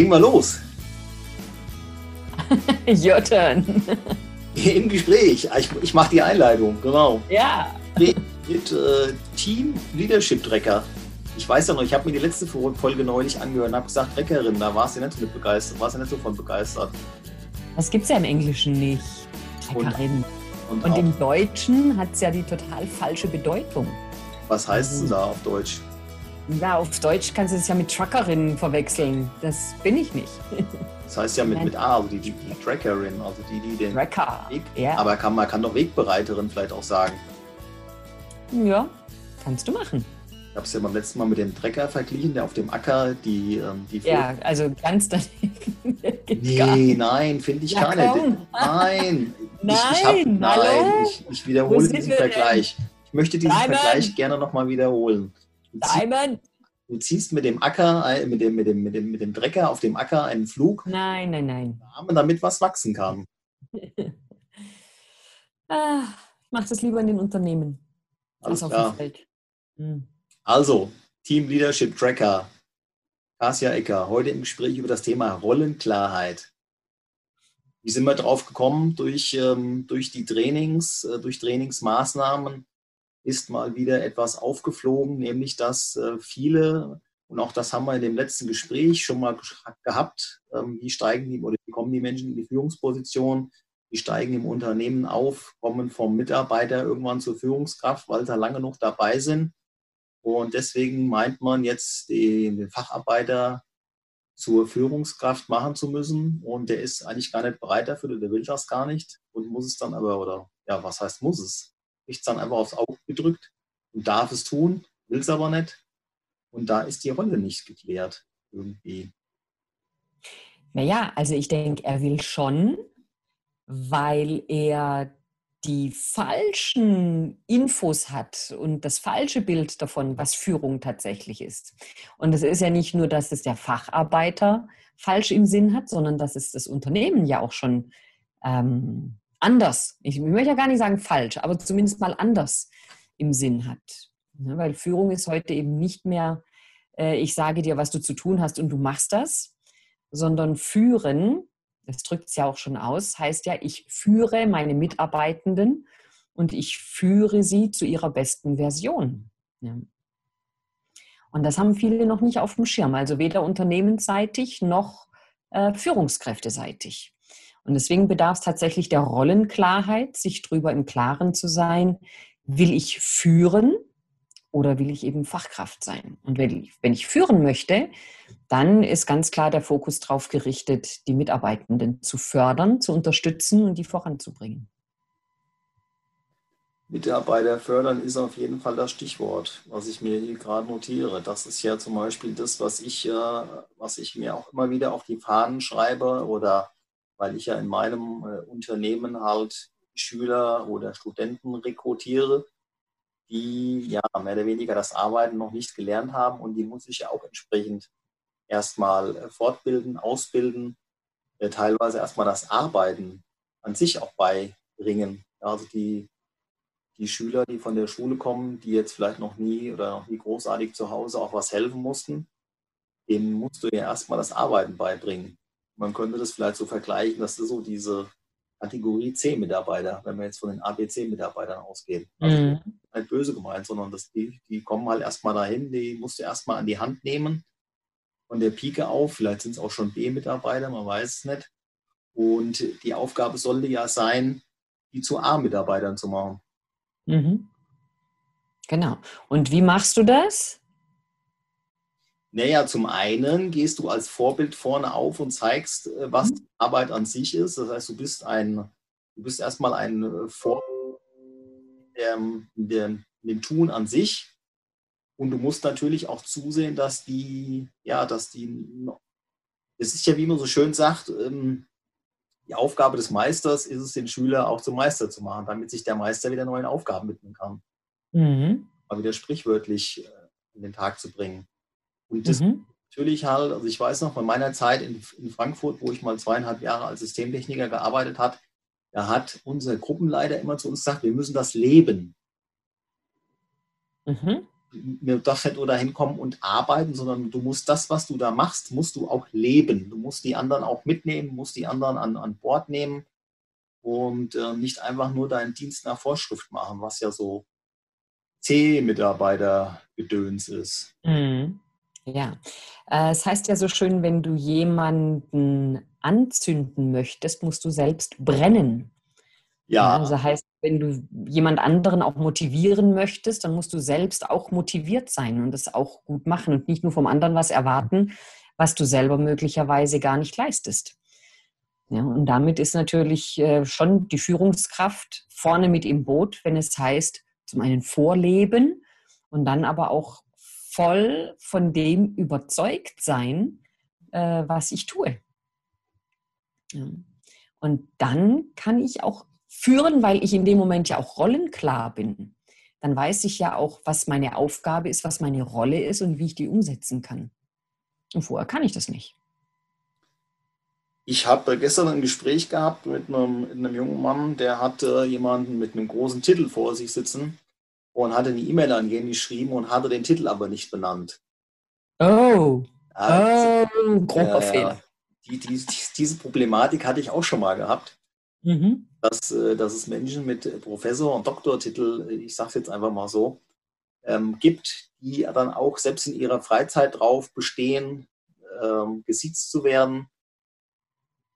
Legen wir los. Your turn. Im Gespräch. Ich, ich mache die Einleitung, genau. Ja. Mit, mit äh, Team Leadership Trecker. Ich weiß ja noch, ich habe mir die letzte Folge neulich angehört und habe gesagt, Treckerin, da warst du nicht so mit begeistert, warst du nicht so von begeistert. Das gibt es ja im Englischen nicht. Treckerin. Und, und, und im Deutschen hat es ja die total falsche Bedeutung. Was heißt es denn da auf Deutsch? Ja, auf Deutsch kannst du es ja mit Truckerin verwechseln. Das bin ich nicht. Das heißt ja mit, mit A, also die, die, die Trackerin, also die, die den Tracker. Weg. Ja. Aber kann, man kann doch Wegbereiterin vielleicht auch sagen. Ja, kannst du machen. Ich habe es ja beim letzten Mal mit dem Trecker verglichen, der auf dem Acker die. Ähm, die ja, also ganz daneben. nee, nein, finde ich ja, gar nicht. Nein, nein, ich, ich hab, nein, ich, ich wiederhole diesen Vergleich. Ich möchte diesen Diamond. Vergleich gerne nochmal wiederholen. Du Diamond. Du ziehst mit dem Acker, mit dem, mit, dem, mit, dem, mit dem Drecker auf dem Acker einen Flug. Nein, nein, nein. Damit was wachsen kann. ah, ich mache das lieber in den Unternehmen Alles als auf dem Feld. Hm. Also, Team Leadership Tracker. Kasia Ecker, heute im Gespräch über das Thema Rollenklarheit. Wie sind wir drauf gekommen? Durch, ähm, durch die Trainings, äh, durch Trainingsmaßnahmen ist mal wieder etwas aufgeflogen, nämlich dass äh, viele, und auch das haben wir in dem letzten Gespräch schon mal gehabt, ähm, wie steigen die oder wie kommen die Menschen in die Führungsposition, die steigen im Unternehmen auf, kommen vom Mitarbeiter irgendwann zur Führungskraft, weil sie lange noch dabei sind. Und deswegen meint man jetzt den Facharbeiter zur Führungskraft machen zu müssen. Und der ist eigentlich gar nicht bereit dafür, der will das gar nicht und muss es dann aber, oder ja, was heißt muss es? Kriegt es dann einfach aufs Auge gedrückt und darf es tun, will es aber nicht. Und da ist die Rolle nicht geklärt irgendwie. Naja, also ich denke, er will schon, weil er die falschen Infos hat und das falsche Bild davon, was Führung tatsächlich ist. Und es ist ja nicht nur, dass es der Facharbeiter falsch im Sinn hat, sondern dass es das Unternehmen ja auch schon ähm, anders, ich möchte ja gar nicht sagen falsch, aber zumindest mal anders im Sinn hat. Ja, weil Führung ist heute eben nicht mehr, äh, ich sage dir, was du zu tun hast und du machst das, sondern führen, das drückt es ja auch schon aus, heißt ja, ich führe meine Mitarbeitenden und ich führe sie zu ihrer besten Version. Und das haben viele noch nicht auf dem Schirm, also weder unternehmensseitig noch äh, führungskräfteseitig. Und deswegen bedarf es tatsächlich der Rollenklarheit, sich darüber im Klaren zu sein, will ich führen oder will ich eben Fachkraft sein? Und wenn ich, führen möchte, dann ist ganz klar der Fokus darauf gerichtet, die Mitarbeitenden zu fördern, zu unterstützen und die voranzubringen. Mitarbeiter fördern ist auf jeden Fall das Stichwort, was ich mir hier gerade notiere. Das ist ja zum Beispiel das, was ich, äh, was ich mir auch immer wieder auf die Fahnen schreibe oder weil ich ja in meinem äh, Unternehmen halt Schüler oder Studenten rekrutiere, die ja mehr oder weniger das Arbeiten noch nicht gelernt haben und die muss ich ja auch entsprechend erstmal äh, fortbilden, ausbilden, äh, teilweise erstmal das Arbeiten an sich auch beibringen. Also die, die Schüler, die von der Schule kommen, die jetzt vielleicht noch nie oder noch nie großartig zu Hause auch was helfen mussten, denen musst du ja erstmal das Arbeiten beibringen. Man könnte das vielleicht so vergleichen, dass das so diese Kategorie C-Mitarbeiter, wenn wir jetzt von den ABC-Mitarbeitern ausgehen. Also mhm. nicht böse gemeint, sondern dass die, die kommen halt erstmal dahin, die musst du erstmal an die Hand nehmen, von der Pike auf, vielleicht sind es auch schon B-Mitarbeiter, man weiß es nicht. Und die Aufgabe sollte ja sein, die zu A-Mitarbeitern zu machen. Mhm. Genau. Und wie machst du das? Naja, zum einen gehst du als Vorbild vorne auf und zeigst, äh, was mhm. Arbeit an sich ist. Das heißt, du bist ein, du bist erstmal ein Vorbild in, in, dem Tun an sich. Und du musst natürlich auch zusehen, dass die, ja, dass die, es ist ja, wie man so schön sagt, ähm, die Aufgabe des Meisters ist es, den Schüler auch zum Meister zu machen, damit sich der Meister wieder neuen Aufgaben widmen kann. Mhm. Mal wieder sprichwörtlich äh, in den Tag zu bringen. Und das mhm. natürlich halt, also ich weiß noch, von meiner Zeit in, in, Frankfurt, wo ich mal zweieinhalb Jahre als Systemtechniker gearbeitet habe, da hat unser Gruppenleiter immer zu uns gesagt, wir müssen das leben. Mhm. mir darfst nicht nur dahin kommen und arbeiten, sondern du musst das, was du da machst, musst du auch leben. Du musst die anderen auch mitnehmen, musst die anderen an, an Bord nehmen und äh, nicht einfach nur deinen Dienst nach Vorschrift machen, was ja so C-Mitarbeiter-Gedöns ist. Mhm. Ja, äh, es heißt ja so schön, wenn du jemanden anzünden möchtest, musst du selbst brennen. Ja. Also heißt, wenn du jemand anderen auch motivieren möchtest, dann musst du selbst auch motiviert sein und es auch gut machen und nicht nur vom anderen was erwarten, was du selber möglicherweise gar nicht leistest. Ja, und damit ist natürlich äh, schon die Führungskraft vorne mit im Boot, wenn es heißt, zum einen vorleben und dann aber auch voll von dem überzeugt sein, äh, was ich tue. Ja. Und dann kann ich auch führen, weil ich in dem Moment ja auch rollenklar bin. Dann weiß ich ja auch, was meine Aufgabe ist, was meine Rolle ist und wie ich die umsetzen kann. Und vorher kann ich das nicht. Ich habe gestern ein Gespräch gehabt mit einem, mit einem jungen Mann, der hatte jemanden mit einem großen Titel vor sich sitzen und hatte eine E-Mail an ihn geschrieben und hatte den Titel aber nicht benannt. Oh, ja, oh, grober äh, Fehler. Die, die, diese Problematik hatte ich auch schon mal gehabt, mhm. dass, äh, dass es Menschen mit Professor- und Doktortitel, ich sage es jetzt einfach mal so, ähm, gibt, die dann auch selbst in ihrer Freizeit drauf bestehen, ähm, gesiezt zu werden.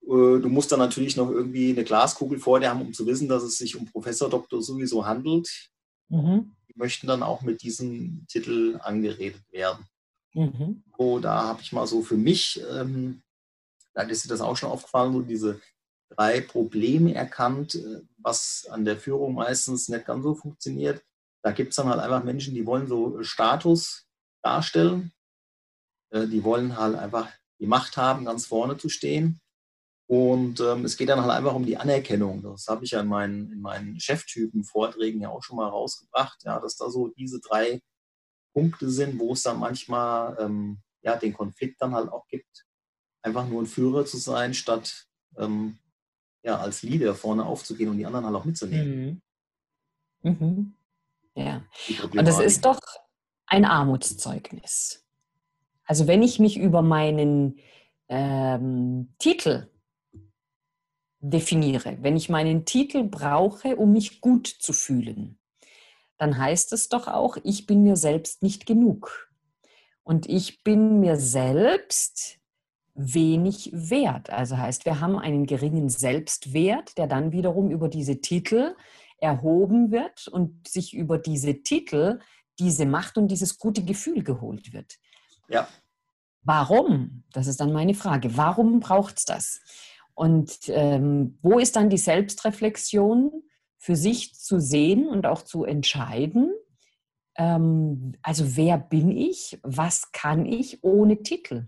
Äh, du musst dann natürlich noch irgendwie eine Glaskugel vor dir haben, um zu wissen, dass es sich um Professor, Doktor sowieso handelt. Mhm. Die möchten dann auch mit diesem Titel angeredet werden. Mhm. So, da habe ich mal so für mich, ähm, da ist dir das auch schon aufgefallen, so diese drei Probleme erkannt, äh, was an der Führung meistens nicht ganz so funktioniert. Da gibt es dann halt einfach Menschen, die wollen so Status darstellen. Äh, die wollen halt einfach die Macht haben, ganz vorne zu stehen. Und ähm, es geht dann halt einfach um die Anerkennung. Das habe ich ja in meinen, in meinen Cheftypen-Vorträgen ja auch schon mal rausgebracht, ja, dass da so diese drei Punkte sind, wo es dann manchmal ähm, ja, den Konflikt dann halt auch gibt, einfach nur ein Führer zu sein, statt ähm, ja, als Leader vorne aufzugehen und die anderen halt auch mitzunehmen. Mhm. Mhm. Ja. Und das ist doch ein Armutszeugnis. Also wenn ich mich über meinen ähm, Titel definiere, wenn ich meinen Titel brauche, um mich gut zu fühlen, dann heißt es doch auch, ich bin mir selbst nicht genug. Und ich bin mir selbst wenig wert. Also heißt, wir haben einen geringen Selbstwert, der dann wiederum über diese Titel erhoben wird und sich über diese Titel diese Macht und dieses gute Gefühl geholt wird. Ja. Warum? Das ist dann meine Frage. Warum braucht es das? Und ähm, wo ist dann die Selbstreflexion für sich zu sehen und auch zu entscheiden? Ähm, also wer bin ich? Was kann ich ohne Titel?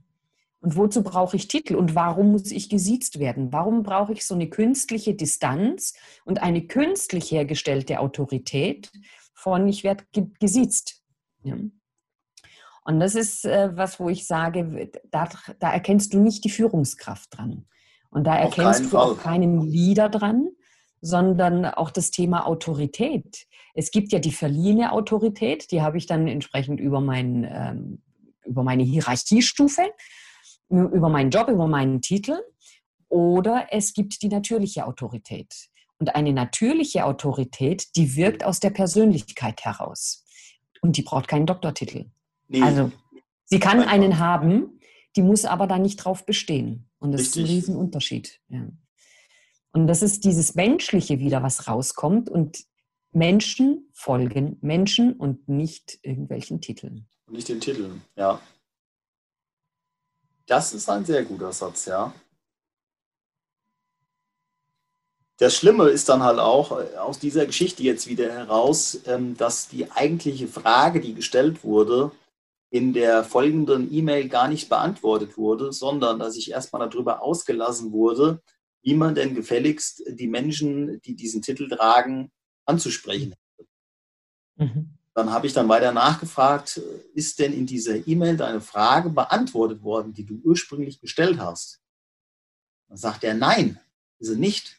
Und wozu brauche ich Titel? Und warum muss ich gesiezt werden? Warum brauche ich so eine künstliche Distanz und eine künstlich hergestellte Autorität von ich werde gesiezt? Ja. Und das ist äh, was, wo ich sage, da, da erkennst du nicht die Führungskraft dran. Und da Auf erkennst du Fall. auch keinen Leader dran, sondern auch das Thema Autorität. Es gibt ja die verliehene Autorität, die habe ich dann entsprechend über, mein, ähm, über meine Hierarchiestufe, über meinen Job, über meinen Titel. Oder es gibt die natürliche Autorität. Und eine natürliche Autorität, die wirkt aus der Persönlichkeit heraus. Und die braucht keinen Doktortitel. Nee. Also, sie kann einen haben, die muss aber dann nicht drauf bestehen. Und das Richtig. ist ein Riesenunterschied. Ja. Und das ist dieses Menschliche wieder, was rauskommt. Und Menschen folgen Menschen und nicht irgendwelchen Titeln. Nicht den Titeln, ja. Das ist ein sehr guter Satz, ja. Das Schlimme ist dann halt auch äh, aus dieser Geschichte jetzt wieder heraus, ähm, dass die eigentliche Frage, die gestellt wurde, in der folgenden E-Mail gar nicht beantwortet wurde, sondern dass ich erstmal darüber ausgelassen wurde, wie man denn gefälligst die Menschen, die diesen Titel tragen, anzusprechen hätte. Mhm. Dann habe ich dann weiter nachgefragt, ist denn in dieser E-Mail deine Frage beantwortet worden, die du ursprünglich gestellt hast? Dann sagt er, nein, ist sie nicht.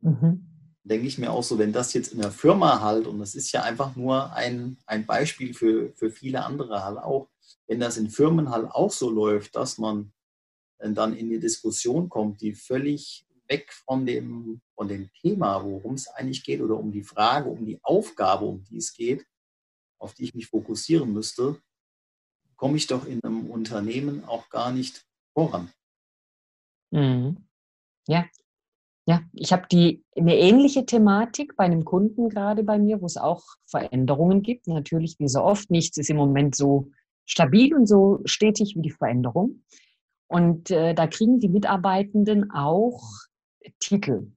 Mhm. Denke ich mir auch so, wenn das jetzt in der Firma halt, und das ist ja einfach nur ein, ein Beispiel für, für viele andere halt auch, wenn das in Firmen halt auch so läuft, dass man dann in die Diskussion kommt, die völlig weg von dem, von dem Thema, worum es eigentlich geht, oder um die Frage, um die Aufgabe, um die es geht, auf die ich mich fokussieren müsste, komme ich doch in einem Unternehmen auch gar nicht voran. Mhm. Ja, ja, ich habe die eine ähnliche Thematik bei einem Kunden gerade bei mir, wo es auch Veränderungen gibt. Natürlich, wie so oft, nichts ist im Moment so stabil und so stetig wie die Veränderung. Und äh, da kriegen die Mitarbeitenden auch Titel.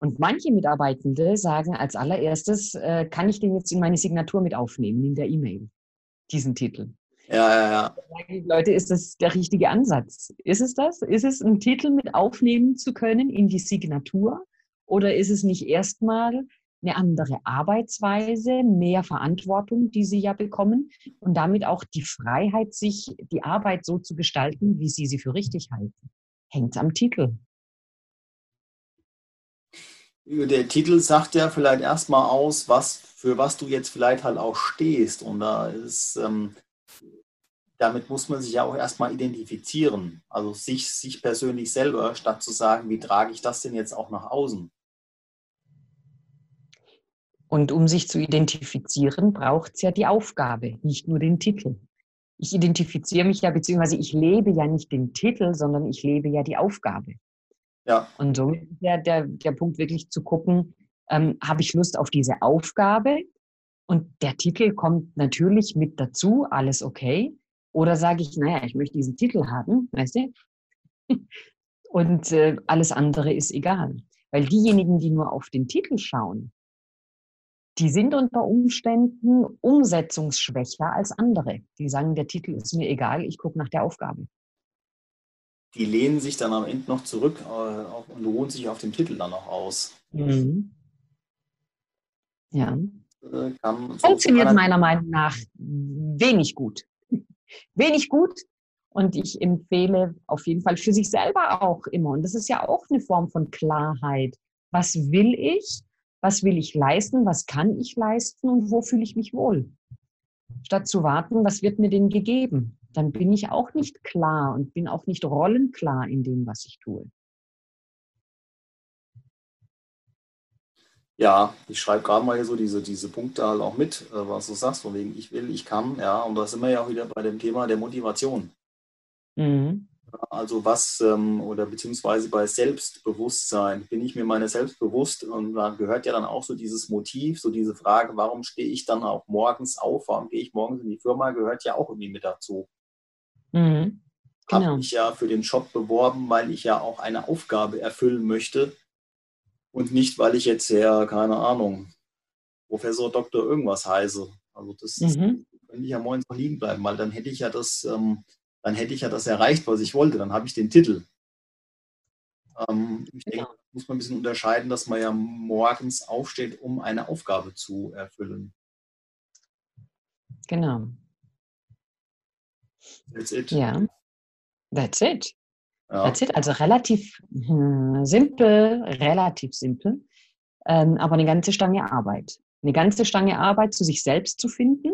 Und manche Mitarbeitende sagen als allererstes, äh, kann ich den jetzt in meine Signatur mit aufnehmen, in der E-Mail, diesen Titel. Ja, ja, ja. Leute, ist das der richtige Ansatz? Ist es das? Ist es einen Titel mit aufnehmen zu können in die Signatur? Oder ist es nicht erstmal eine andere Arbeitsweise, mehr Verantwortung, die sie ja bekommen und damit auch die Freiheit, sich die Arbeit so zu gestalten, wie sie sie für richtig halten? Hängt am Titel. Der Titel sagt ja vielleicht erstmal aus, was, für was du jetzt vielleicht halt auch stehst. Und da ist ähm, damit muss man sich ja auch erstmal identifizieren. Also sich, sich persönlich selber, statt zu sagen, wie trage ich das denn jetzt auch nach außen? Und um sich zu identifizieren, braucht es ja die Aufgabe, nicht nur den Titel. Ich identifiziere mich ja, beziehungsweise ich lebe ja nicht den Titel, sondern ich lebe ja die Aufgabe. Ja. Und so ist ja der, der Punkt wirklich zu gucken, ähm, habe ich Lust auf diese Aufgabe? Und der Titel kommt natürlich mit dazu, alles okay. Oder sage ich, naja, ich möchte diesen Titel haben, weißt du? Und äh, alles andere ist egal. Weil diejenigen, die nur auf den Titel schauen, die sind unter Umständen umsetzungsschwächer als andere. Die sagen, der Titel ist mir egal, ich gucke nach der Aufgabe. Die lehnen sich dann am Ende noch zurück äh, und ruhen sich auf dem Titel dann noch aus. Mhm. Ja. Äh, Funktioniert meiner Meinung nach wenig gut wenig gut. Und ich empfehle auf jeden Fall für sich selber auch immer. Und das ist ja auch eine Form von Klarheit. Was will ich? Was will ich leisten? Was kann ich leisten? Und wo fühle ich mich wohl? Statt zu warten, was wird mir denn gegeben? Dann bin ich auch nicht klar und bin auch nicht rollenklar in dem, was ich tue. Ja, ich schreibe gerade mal hier so diese, diese Punkte halt auch mit, äh, was du sagst, von wegen ich will, ich kann, ja, und da sind wir ja auch wieder bei dem Thema der Motivation. Mhm. Also was, ähm, oder beziehungsweise bei Selbstbewusstsein, bin ich mir meine selbst bewusst und da gehört ja dann auch so dieses Motiv, so diese Frage, warum stehe ich dann auch morgens auf, warum gehe ich morgens in die Firma, gehört ja auch irgendwie mit dazu. Mhm. Genau. Habe mich ja für den Job beworben, weil ich ja auch eine Aufgabe erfüllen möchte, und nicht, weil ich jetzt ja, keine Ahnung, Professor Doktor irgendwas heiße. Also das mhm. könnte ich ja morgens noch liegen bleiben, weil dann hätte ich ja das, ähm, dann hätte ich ja das erreicht, was ich wollte. Dann habe ich den Titel. Ähm, ich denke, da muss man ein bisschen unterscheiden, dass man ja morgens aufsteht, um eine Aufgabe zu erfüllen. Genau. That's it. Ja. That's it. Ja. That's it. Also relativ hm, simpel, relativ simpel, ähm, aber eine ganze Stange Arbeit. Eine ganze Stange Arbeit zu sich selbst zu finden,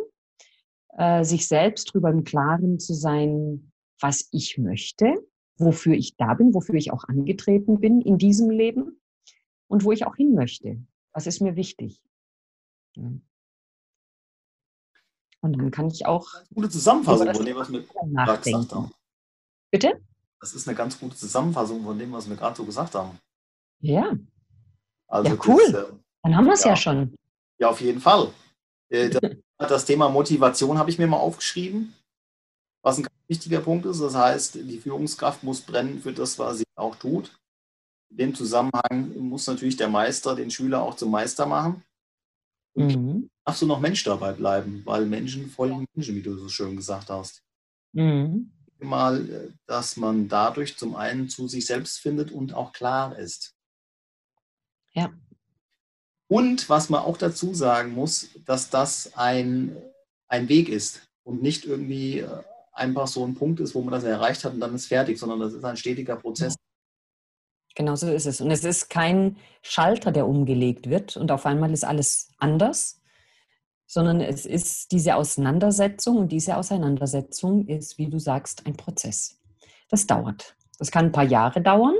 äh, sich selbst darüber im Klaren zu sein, was ich möchte, wofür ich da bin, wofür ich auch angetreten bin in diesem Leben und wo ich auch hin möchte. Was ist mir wichtig? Ja. Und dann kann ich auch. Gute Zusammenfassung von dem, was wir gesagt haben. Bitte? Das ist eine ganz gute Zusammenfassung von dem, was wir gerade so gesagt haben. Ja. Also ja, cool. Das, äh, Dann haben wir es ja. ja. schon. Ja, auf jeden Fall. Äh, das, das Thema Motivation habe ich mir mal aufgeschrieben, was ein ganz wichtiger Punkt ist. Das heißt, die Führungskraft muss brennen für das, was sie auch tut. In dem Zusammenhang muss natürlich der Meister den Schüler auch zum Meister machen. Und mhm. darfst du noch Mensch dabei bleiben, weil Menschen folgen Menschen, wie du so schön gesagt hast. Mhm mal, dass man dadurch zum einen zu sich selbst findet und auch klar ist. Ja. Und was man auch dazu sagen muss, dass das ein, ein Weg ist und nicht irgendwie äh, einfach so ein Punkt ist, wo man das erreicht hat und dann ist fertig, sondern das ist ein stetiger Prozess. Genau so ist es. Und es ist kein Schalter, der umgelegt wird und auf einmal ist alles anders, sondern es ist diese Auseinandersetzung und diese Auseinandersetzung ist, wie du sagst, ein Prozess. Das dauert. Das kann ein paar Jahre dauern.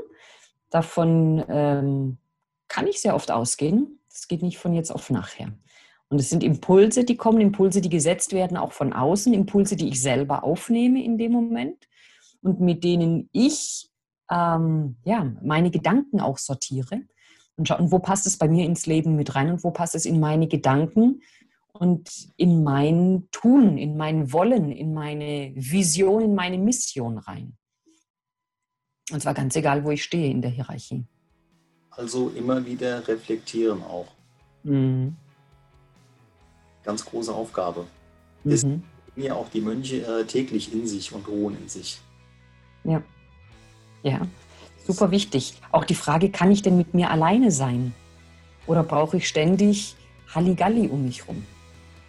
Davon ähm, kann ich sehr oft ausgehen. Das geht nicht von jetzt auf nachher. Und es sind Impulse, die kommen, Impulse, die gesetzt werden, auch von außen, Impulse, die ich selber aufnehme in dem Moment und mit denen ich ähm, ja, meine Gedanken auch sortiere und schaue, wo passt es bei mir ins Leben mit rein und wo passt es in meine Gedanken und in mein Tun, in mein Wollen, in meine Vision, in meine Mission rein. Und zwar ganz egal, wo ich stehe in der Hierarchie. Also immer wieder reflektieren auch. Mhm. Ganz große Aufgabe. Mhm. Ist ja auch die Mönche äh, täglich in sich und ruhen in sich. Ja. Ja, super wichtig. Auch die Frage, kann ich denn mit mir alleine sein? Oder brauche ich ständig Halligalli um mich rum?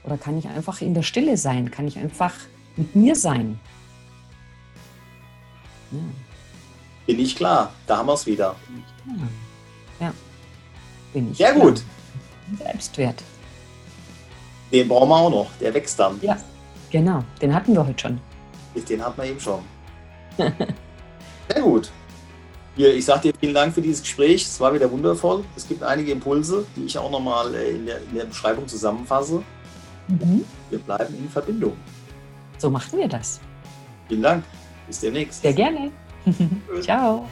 Oder kann ich einfach in der Stille sein? Kann ich einfach mit mir sein? Ja. Bin ich klar, da haben wir es wieder. Ja. Bin ich. Sehr klar. gut. Selbstwert. Den brauchen wir auch noch, der wächst dann. Ja, genau, den hatten wir heute schon. Den hatten wir eben schon. Sehr gut. Ich sage dir vielen Dank für dieses Gespräch. Es war wieder wundervoll. Es gibt einige Impulse, die ich auch nochmal äh, in in der Beschreibung zusammenfasse. Mhm. Wir bleiben in Verbindung. So machen wir das. Vielen Dank. Bis demnächst. Sehr gerne. Ciao.